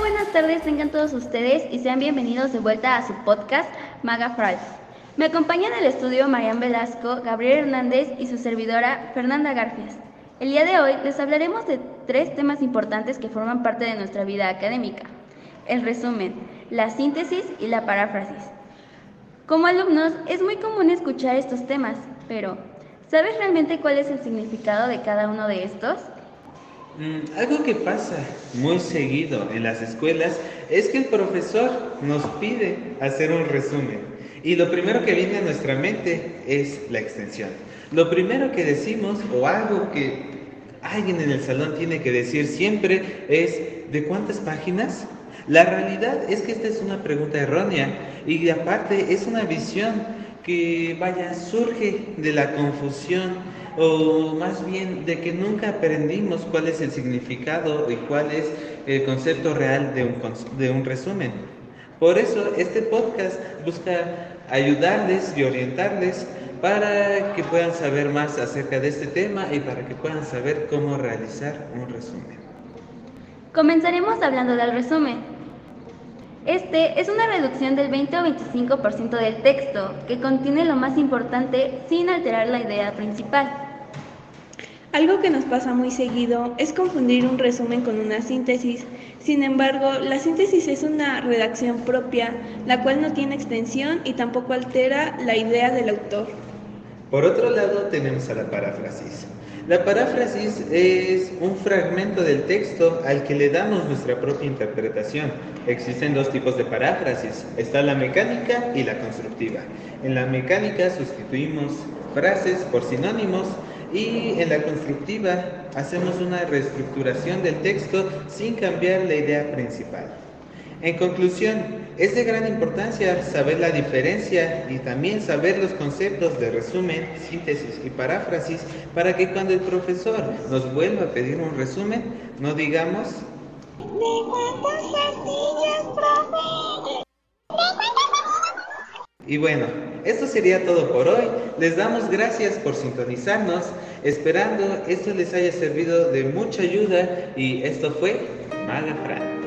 buenas tardes, tengan todos ustedes y sean bienvenidos de vuelta a su podcast Maga Fries. Me acompañan en el estudio Marian Velasco, Gabriel Hernández y su servidora Fernanda Garfias. El día de hoy les hablaremos de tres temas importantes que forman parte de nuestra vida académica. El resumen, la síntesis y la paráfrasis. Como alumnos es muy común escuchar estos temas, pero ¿sabes realmente cuál es el significado de cada uno de estos? Mm, algo que pasa muy seguido en las escuelas es que el profesor nos pide hacer un resumen y lo primero que viene a nuestra mente es la extensión. Lo primero que decimos o algo que alguien en el salón tiene que decir siempre es ¿de cuántas páginas? La realidad es que esta es una pregunta errónea y aparte es una visión que vaya surge de la confusión o más bien de que nunca aprendimos cuál es el significado y cuál es el concepto real de un, de un resumen. Por eso este podcast busca ayudarles y orientarles para que puedan saber más acerca de este tema y para que puedan saber cómo realizar un resumen. Comenzaremos hablando del resumen. Este es una reducción del 20 o 25% del texto que contiene lo más importante sin alterar la idea principal. Algo que nos pasa muy seguido es confundir un resumen con una síntesis. Sin embargo, la síntesis es una redacción propia, la cual no tiene extensión y tampoco altera la idea del autor. Por otro lado, tenemos a la paráfrasis. La paráfrasis es un fragmento del texto al que le damos nuestra propia interpretación. Existen dos tipos de paráfrasis. Está la mecánica y la constructiva. En la mecánica sustituimos frases por sinónimos y en la constructiva hacemos una reestructuración del texto sin cambiar la idea principal. En conclusión, es de gran importancia saber la diferencia y también saber los conceptos de resumen, síntesis y paráfrasis para que cuando el profesor nos vuelva a pedir un resumen, no digamos... Y bueno, esto sería todo por hoy. Les damos gracias por sintonizarnos, esperando esto les haya servido de mucha ayuda y esto fue Maga